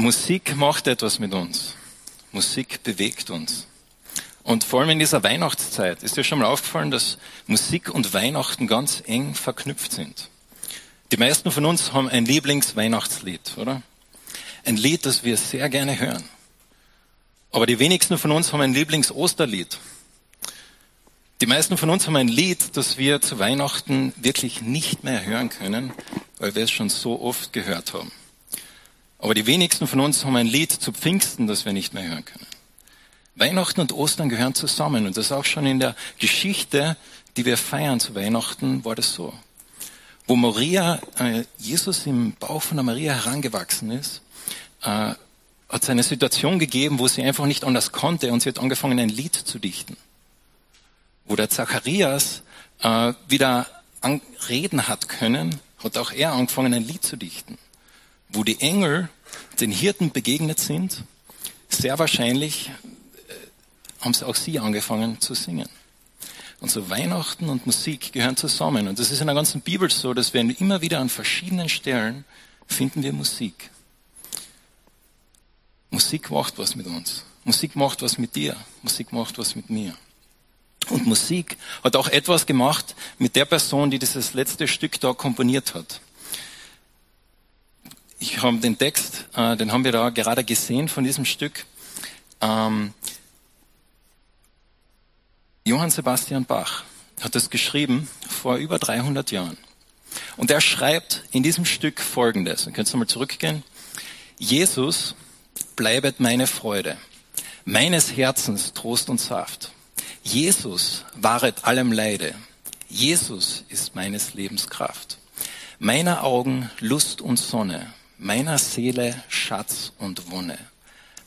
Musik macht etwas mit uns. Musik bewegt uns. Und vor allem in dieser Weihnachtszeit ist dir schon mal aufgefallen, dass Musik und Weihnachten ganz eng verknüpft sind. Die meisten von uns haben ein Lieblingsweihnachtslied, oder? Ein Lied, das wir sehr gerne hören. Aber die wenigsten von uns haben ein Lieblingsosterlied. Die meisten von uns haben ein Lied, das wir zu Weihnachten wirklich nicht mehr hören können, weil wir es schon so oft gehört haben. Aber die wenigsten von uns haben ein Lied zu Pfingsten, das wir nicht mehr hören können. Weihnachten und Ostern gehören zusammen und das auch schon in der Geschichte, die wir feiern zu Weihnachten, war das so. Wo Maria, äh, Jesus im Bauch von der Maria herangewachsen ist, äh, hat es eine Situation gegeben, wo sie einfach nicht anders konnte und sie hat angefangen, ein Lied zu dichten. Wo der Zacharias äh, wieder reden hat können, hat auch er angefangen, ein Lied zu dichten. Wo die Engel den Hirten begegnet sind, sehr wahrscheinlich äh, haben sie auch sie angefangen zu singen. Und so Weihnachten und Musik gehören zusammen. Und das ist in der ganzen Bibel so, dass wir immer wieder an verschiedenen Stellen finden wir Musik. Musik macht was mit uns. Musik macht was mit dir. Musik macht was mit mir. Und Musik hat auch etwas gemacht mit der Person, die dieses letzte Stück da komponiert hat. Ich habe den Text, äh, den haben wir da gerade gesehen von diesem Stück. Ähm, Johann Sebastian Bach hat es geschrieben vor über 300 Jahren. Und er schreibt in diesem Stück Folgendes. Ihr könnt mal zurückgehen. Jesus bleibet meine Freude, meines Herzens Trost und Saft. Jesus waret allem Leide. Jesus ist meines Lebens Kraft. Meiner Augen Lust und Sonne, meiner Seele Schatz und Wonne.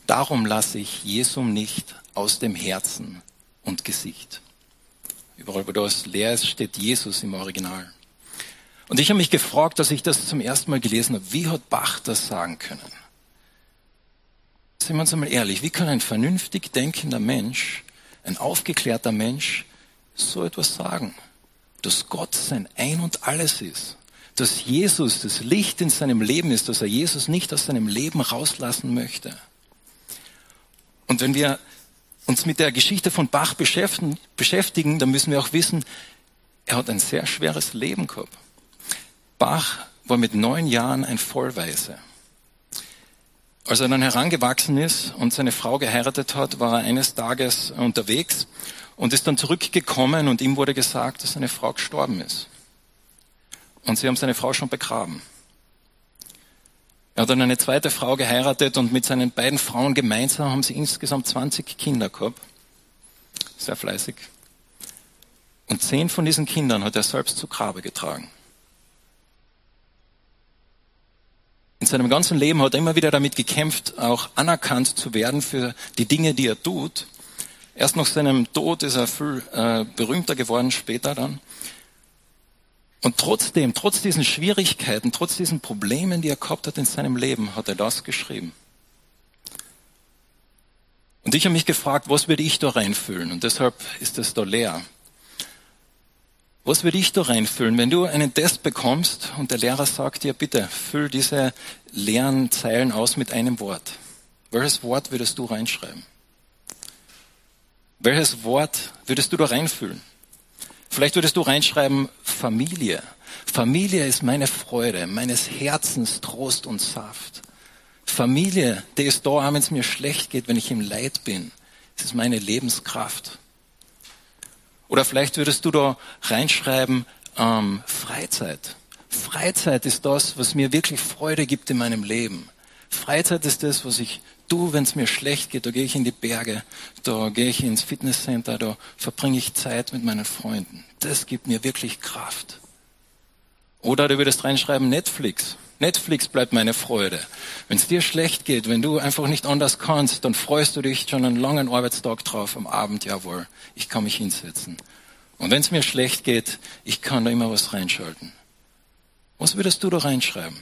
Darum lasse ich Jesum nicht aus dem Herzen und Gesicht. Überall, wo das leer ist, steht Jesus im Original. Und ich habe mich gefragt, dass ich das zum ersten Mal gelesen habe, wie hat Bach das sagen können? Sind wir uns einmal ehrlich, wie kann ein vernünftig denkender Mensch, ein aufgeklärter Mensch so etwas sagen? Dass Gott sein Ein und alles ist. Dass Jesus das Licht in seinem Leben ist, dass er Jesus nicht aus seinem Leben rauslassen möchte. Und wenn wir uns mit der Geschichte von Bach beschäftigen, dann müssen wir auch wissen, er hat ein sehr schweres Leben gehabt. Bach war mit neun Jahren ein Vollweise. Als er dann herangewachsen ist und seine Frau geheiratet hat, war er eines Tages unterwegs und ist dann zurückgekommen und ihm wurde gesagt, dass seine Frau gestorben ist. Und sie haben seine Frau schon begraben. Er hat dann eine zweite Frau geheiratet und mit seinen beiden Frauen gemeinsam haben sie insgesamt 20 Kinder gehabt. Sehr fleißig. Und zehn von diesen Kindern hat er selbst zu Grabe getragen. In seinem ganzen Leben hat er immer wieder damit gekämpft, auch anerkannt zu werden für die Dinge, die er tut. Erst nach seinem Tod ist er viel äh, berühmter geworden, später dann. Und trotzdem, trotz diesen Schwierigkeiten, trotz diesen Problemen, die er gehabt hat in seinem Leben, hat er das geschrieben. Und ich habe mich gefragt, was würde ich da reinfüllen? Und deshalb ist es da leer. Was würde ich da reinfüllen? Wenn du einen Test bekommst und der Lehrer sagt dir, bitte füll diese leeren Zeilen aus mit einem Wort. Welches Wort würdest du reinschreiben? Welches Wort würdest du da reinfüllen? Vielleicht würdest du reinschreiben Familie. Familie ist meine Freude, meines Herzens Trost und Saft. Familie, die ist da, wenn es mir schlecht geht, wenn ich im Leid bin. Es ist meine Lebenskraft. Oder vielleicht würdest du da reinschreiben, ähm, Freizeit. Freizeit ist das, was mir wirklich Freude gibt in meinem Leben. Freizeit ist das, was ich tue, wenn es mir schlecht geht. Da gehe ich in die Berge, da gehe ich ins Fitnesscenter, da verbringe ich Zeit mit meinen Freunden. Das gibt mir wirklich Kraft. Oder du würdest reinschreiben Netflix. Netflix bleibt meine Freude. Wenn es dir schlecht geht, wenn du einfach nicht anders kannst, dann freust du dich schon einen langen Arbeitstag drauf am Abend, jawohl, ich kann mich hinsetzen. Und wenn es mir schlecht geht, ich kann da immer was reinschalten. Was würdest du da reinschreiben?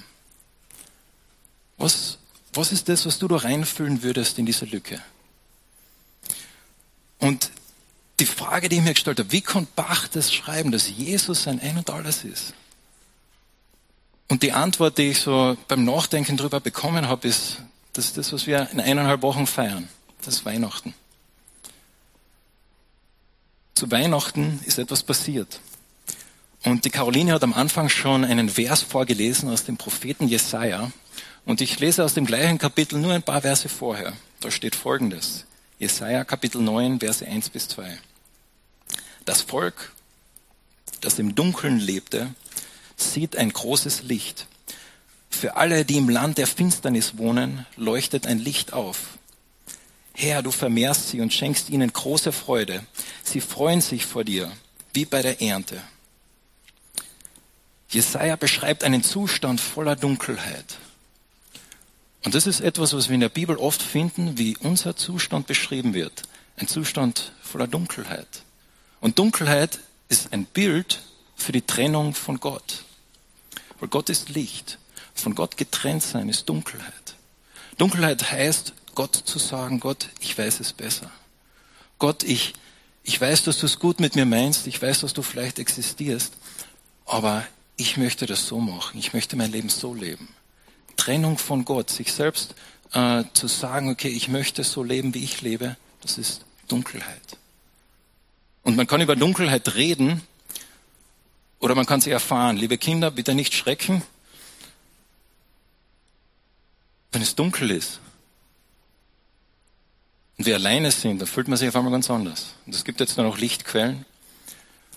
Was, was ist das, was du da reinfüllen würdest in diese Lücke? Und die Frage, die ich mir gestellt habe, wie konnte Bach das schreiben, dass Jesus sein Ein und Alles ist? Und die Antwort, die ich so beim Nachdenken drüber bekommen habe, ist Das ist das, was wir in eineinhalb Wochen feiern. Das ist Weihnachten. Zu Weihnachten ist etwas passiert. Und die Caroline hat am Anfang schon einen Vers vorgelesen aus dem Propheten Jesaja. Und ich lese aus dem gleichen Kapitel nur ein paar Verse vorher. Da steht Folgendes. Jesaja Kapitel 9, Verse 1 bis 2. Das Volk, das im Dunkeln lebte, sieht ein großes Licht. Für alle, die im Land der Finsternis wohnen, leuchtet ein Licht auf. Herr, du vermehrst sie und schenkst ihnen große Freude. Sie freuen sich vor dir, wie bei der Ernte. Jesaja beschreibt einen Zustand voller Dunkelheit. Und das ist etwas, was wir in der Bibel oft finden, wie unser Zustand beschrieben wird. Ein Zustand voller Dunkelheit. Und Dunkelheit ist ein Bild für die Trennung von Gott. Weil Gott ist Licht. Von Gott getrennt sein ist Dunkelheit. Dunkelheit heißt, Gott zu sagen, Gott, ich weiß es besser. Gott, ich, ich weiß, dass du es gut mit mir meinst. Ich weiß, dass du vielleicht existierst. Aber ich möchte das so machen. Ich möchte mein Leben so leben. Trennung von Gott, sich selbst äh, zu sagen, okay, ich möchte so leben, wie ich lebe, das ist Dunkelheit. Und man kann über Dunkelheit reden oder man kann sie erfahren. Liebe Kinder, bitte nicht schrecken, wenn es dunkel ist und wir alleine sind, dann fühlt man sich auf einmal ganz anders. Und es gibt jetzt nur noch Lichtquellen.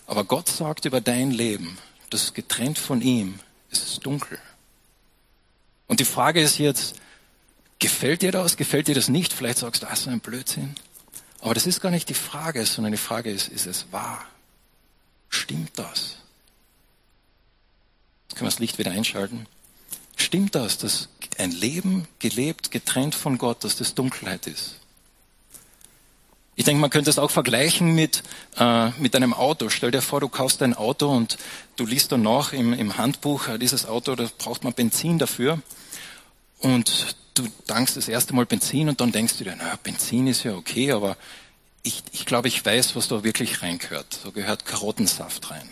Aber Gott sagt über dein Leben, das getrennt von ihm, ist es dunkel. Und die Frage ist jetzt, gefällt dir das, gefällt dir das nicht? Vielleicht sagst du, ah, so ein Blödsinn. Aber das ist gar nicht die Frage, sondern die Frage ist, ist es wahr? Stimmt das? Jetzt können wir das Licht wieder einschalten. Stimmt das, dass ein Leben gelebt, getrennt von Gott, dass das Dunkelheit ist? Ich denke, man könnte es auch vergleichen mit, äh, mit einem Auto. Stell dir vor, du kaufst ein Auto und du liest dann nach im, im Handbuch, äh, dieses Auto, da braucht man Benzin dafür. Und du dankst das erste Mal Benzin und dann denkst du dir, naja, Benzin ist ja okay, aber ich, ich glaube, ich weiß, was da wirklich reingehört. Da gehört Karottensaft rein.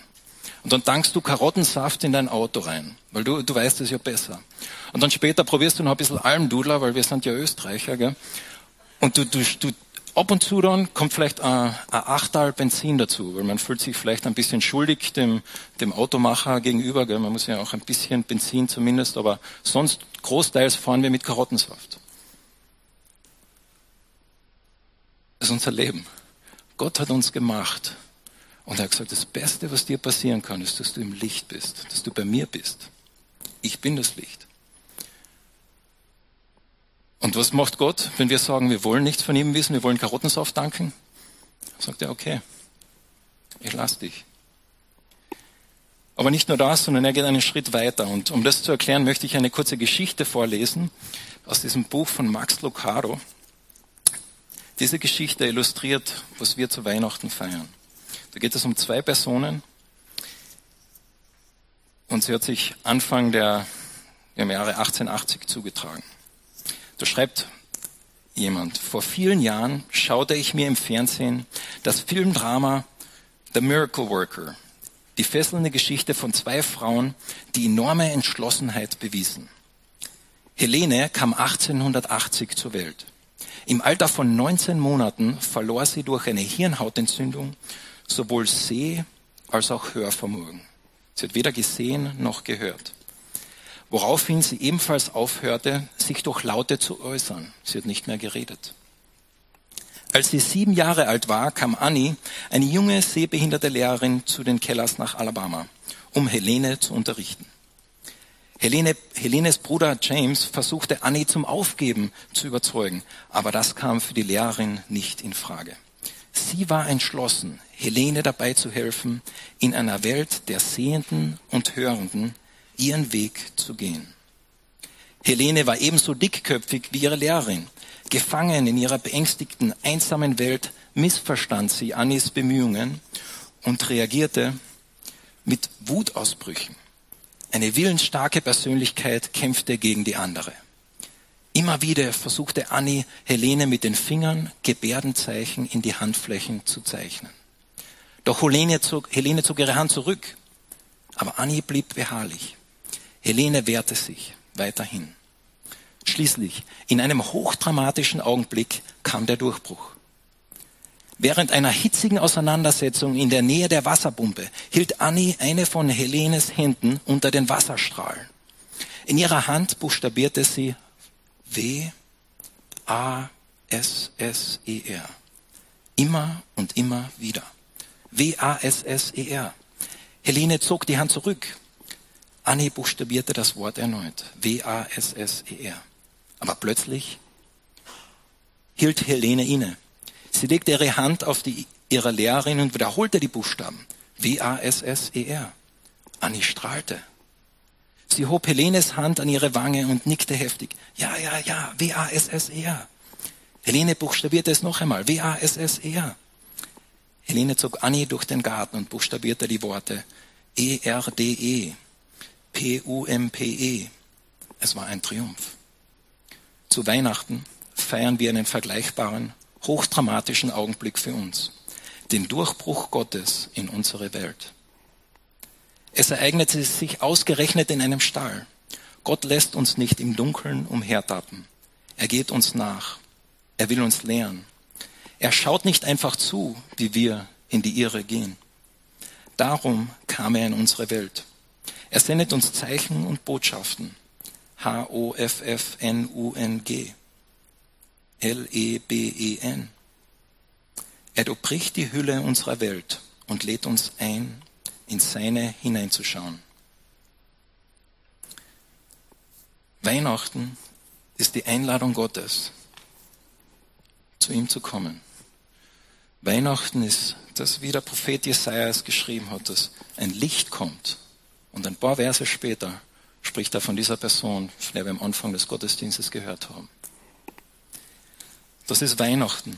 Und dann tankst du Karottensaft in dein Auto rein, weil du, du weißt es ja besser. Und dann später probierst du noch ein bisschen Almdudler, weil wir sind ja Österreicher, gell? Und du, du, du Ab und zu dann kommt vielleicht ein, ein Achtal Benzin dazu, weil man fühlt sich vielleicht ein bisschen schuldig dem, dem Automacher gegenüber. Gell? Man muss ja auch ein bisschen Benzin zumindest, aber sonst großteils fahren wir mit Karottensaft. Das ist unser Leben. Gott hat uns gemacht und er hat gesagt, das Beste, was dir passieren kann, ist, dass du im Licht bist, dass du bei mir bist. Ich bin das Licht. Und was macht Gott, wenn wir sagen, wir wollen nichts von ihm wissen, wir wollen Karottensaft danken? Sagt er, okay, ich lass dich. Aber nicht nur das, sondern er geht einen Schritt weiter. Und um das zu erklären, möchte ich eine kurze Geschichte vorlesen aus diesem Buch von Max Lucado. Diese Geschichte illustriert, was wir zu Weihnachten feiern. Da geht es um zwei Personen. Und sie hat sich Anfang der im Jahre 1880 zugetragen. Da schreibt jemand, vor vielen Jahren schaute ich mir im Fernsehen das Filmdrama The Miracle Worker, die fesselnde Geschichte von zwei Frauen, die enorme Entschlossenheit bewiesen. Helene kam 1880 zur Welt. Im Alter von 19 Monaten verlor sie durch eine Hirnhautentzündung sowohl Seh- als auch Hörvermögen. Sie hat weder gesehen noch gehört woraufhin sie ebenfalls aufhörte, sich durch Laute zu äußern. Sie hat nicht mehr geredet. Als sie sieben Jahre alt war, kam Annie, eine junge, sehbehinderte Lehrerin, zu den Kellers nach Alabama, um Helene zu unterrichten. Helene, Helenes Bruder James versuchte Annie zum Aufgeben zu überzeugen, aber das kam für die Lehrerin nicht in Frage. Sie war entschlossen, Helene dabei zu helfen, in einer Welt der Sehenden und Hörenden ihren Weg zu gehen. Helene war ebenso dickköpfig wie ihre Lehrerin. Gefangen in ihrer beängstigten, einsamen Welt missverstand sie Annis Bemühungen und reagierte mit Wutausbrüchen. Eine willensstarke Persönlichkeit kämpfte gegen die andere. Immer wieder versuchte Annie Helene mit den Fingern Gebärdenzeichen in die Handflächen zu zeichnen. Doch Helene zog, Helene zog ihre Hand zurück, aber Annie blieb beharrlich. Helene wehrte sich weiterhin. Schließlich, in einem hochdramatischen Augenblick kam der Durchbruch. Während einer hitzigen Auseinandersetzung in der Nähe der Wasserpumpe hielt Annie eine von Helenes Händen unter den Wasserstrahlen. In ihrer Hand buchstabierte sie W A S S E R. Immer und immer wieder. W A S S E R. Helene zog die Hand zurück. Annie buchstabierte das Wort erneut. W A S S E R. Aber plötzlich hielt Helene inne. Sie legte ihre Hand auf die ihrer Lehrerin und wiederholte die Buchstaben. W-A-S-S-E-R. Annie strahlte. Sie hob Helenes Hand an ihre Wange und nickte heftig. Ja, ja, ja, W-A-S-S-E-R. Helene buchstabierte es noch einmal. W-A-S-S-E-R. Helene zog Annie durch den Garten und buchstabierte die Worte E-R-D-E, P-U-M-P-E. Es war ein Triumph. Zu Weihnachten feiern wir einen vergleichbaren hochdramatischen Augenblick für uns. Den Durchbruch Gottes in unsere Welt. Es ereignete sich ausgerechnet in einem Stall. Gott lässt uns nicht im Dunkeln umhertappen. Er geht uns nach. Er will uns lehren. Er schaut nicht einfach zu, wie wir in die Irre gehen. Darum kam er in unsere Welt. Er sendet uns Zeichen und Botschaften. H-O-F-F-N-U-N-G. L-E-B-E-N. Er durchbricht die Hülle unserer Welt und lädt uns ein, in seine hineinzuschauen. Weihnachten ist die Einladung Gottes, zu ihm zu kommen. Weihnachten ist das, wie der Prophet Jesaja es geschrieben hat, dass ein Licht kommt. Und ein paar Verse später spricht er von dieser Person, von der wir am Anfang des Gottesdienstes gehört haben. Das ist Weihnachten.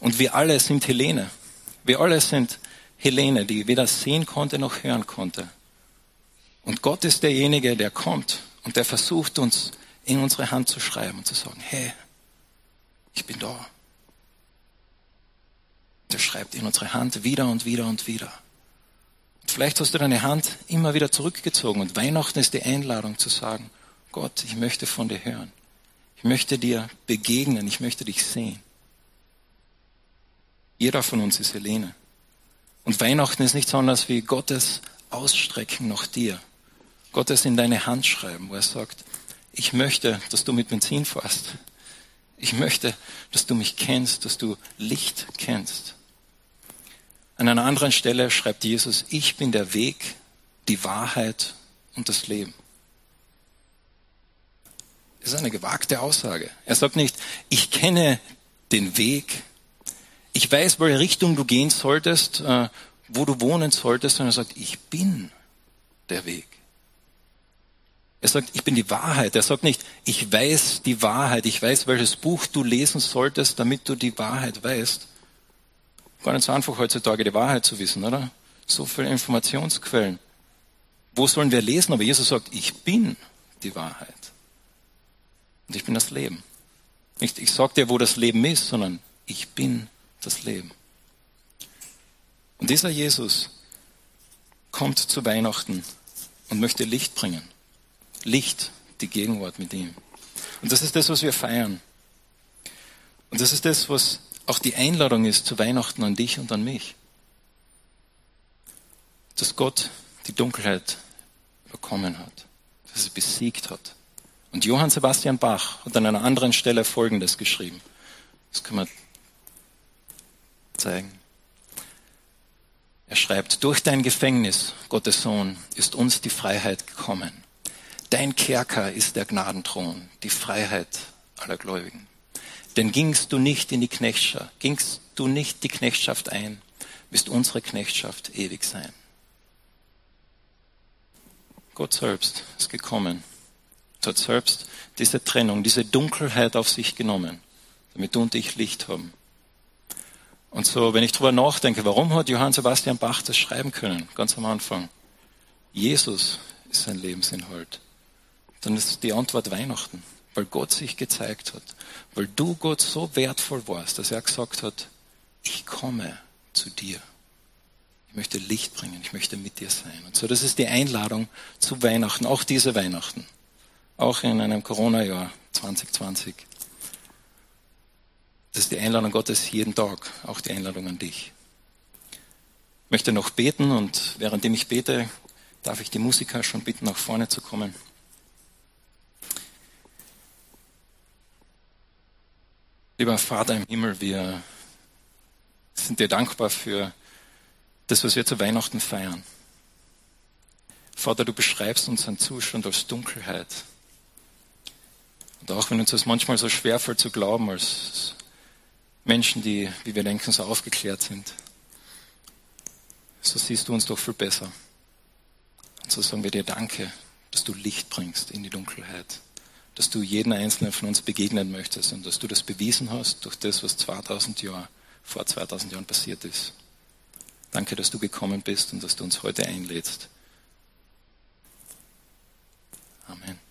Und wir alle sind Helene. Wir alle sind Helene, die weder sehen konnte noch hören konnte. Und Gott ist derjenige, der kommt und der versucht uns in unsere Hand zu schreiben und zu sagen, hey, ich bin da. Der schreibt in unsere Hand wieder und wieder und wieder. Vielleicht hast du deine Hand immer wieder zurückgezogen und Weihnachten ist die Einladung zu sagen, Gott, ich möchte von dir hören. Ich möchte dir begegnen, ich möchte dich sehen. Jeder von uns ist Helene. Und Weihnachten ist nichts anderes wie Gottes Ausstrecken nach dir. Gottes in deine Hand schreiben, wo er sagt, ich möchte, dass du mit Benzin fährst. Ich möchte, dass du mich kennst, dass du Licht kennst. An einer anderen Stelle schreibt Jesus, ich bin der Weg, die Wahrheit und das Leben. Das ist eine gewagte Aussage. Er sagt nicht, ich kenne den Weg, ich weiß, welche Richtung du gehen solltest, äh, wo du wohnen solltest, sondern er sagt, ich bin der Weg. Er sagt, ich bin die Wahrheit. Er sagt nicht, ich weiß die Wahrheit, ich weiß, welches Buch du lesen solltest, damit du die Wahrheit weißt. Gar nicht so einfach heutzutage die Wahrheit zu wissen, oder? So viele Informationsquellen. Wo sollen wir lesen? Aber Jesus sagt, ich bin die Wahrheit. Und ich bin das Leben. Nicht, ich sage dir, wo das Leben ist, sondern ich bin das Leben. Und dieser Jesus kommt zu Weihnachten und möchte Licht bringen. Licht, die Gegenwart mit ihm. Und das ist das, was wir feiern. Und das ist das, was auch die Einladung ist zu Weihnachten an dich und an mich. Dass Gott die Dunkelheit überkommen hat, dass er besiegt hat und Johann Sebastian Bach hat an einer anderen Stelle Folgendes geschrieben. Das können wir zeigen. Er schreibt, durch dein Gefängnis, Gottes Sohn, ist uns die Freiheit gekommen. Dein Kerker ist der Gnadenthron, die Freiheit aller Gläubigen. Denn gingst du nicht in die Knechtschaft, gingst du nicht die Knechtschaft ein, wirst unsere Knechtschaft ewig sein. Gott selbst ist gekommen, hat selbst diese Trennung, diese Dunkelheit auf sich genommen, damit du und ich Licht haben. Und so, wenn ich darüber nachdenke, warum hat Johann Sebastian Bach das schreiben können, ganz am Anfang? Jesus ist sein Lebensinhalt. Dann ist die Antwort Weihnachten, weil Gott sich gezeigt hat, weil du Gott so wertvoll warst, dass er gesagt hat, ich komme zu dir. Ich möchte Licht bringen, ich möchte mit dir sein. Und so, das ist die Einladung zu Weihnachten, auch diese Weihnachten auch in einem Corona-Jahr 2020. Das ist die Einladung Gottes jeden Tag, auch die Einladung an dich. Ich möchte noch beten und währenddem ich bete, darf ich die Musiker schon bitten, nach vorne zu kommen. Lieber Vater im Himmel, wir sind dir dankbar für das, was wir zu Weihnachten feiern. Vater, du beschreibst unseren Zustand als Dunkelheit. Und auch wenn uns das manchmal so schwerfällt zu glauben, als Menschen, die, wie wir denken, so aufgeklärt sind, so siehst du uns doch viel besser. Und so sagen wir dir Danke, dass du Licht bringst in die Dunkelheit, dass du jeden einzelnen von uns begegnen möchtest und dass du das bewiesen hast durch das, was 2000 Jahre, vor 2000 Jahren passiert ist. Danke, dass du gekommen bist und dass du uns heute einlädst. Amen.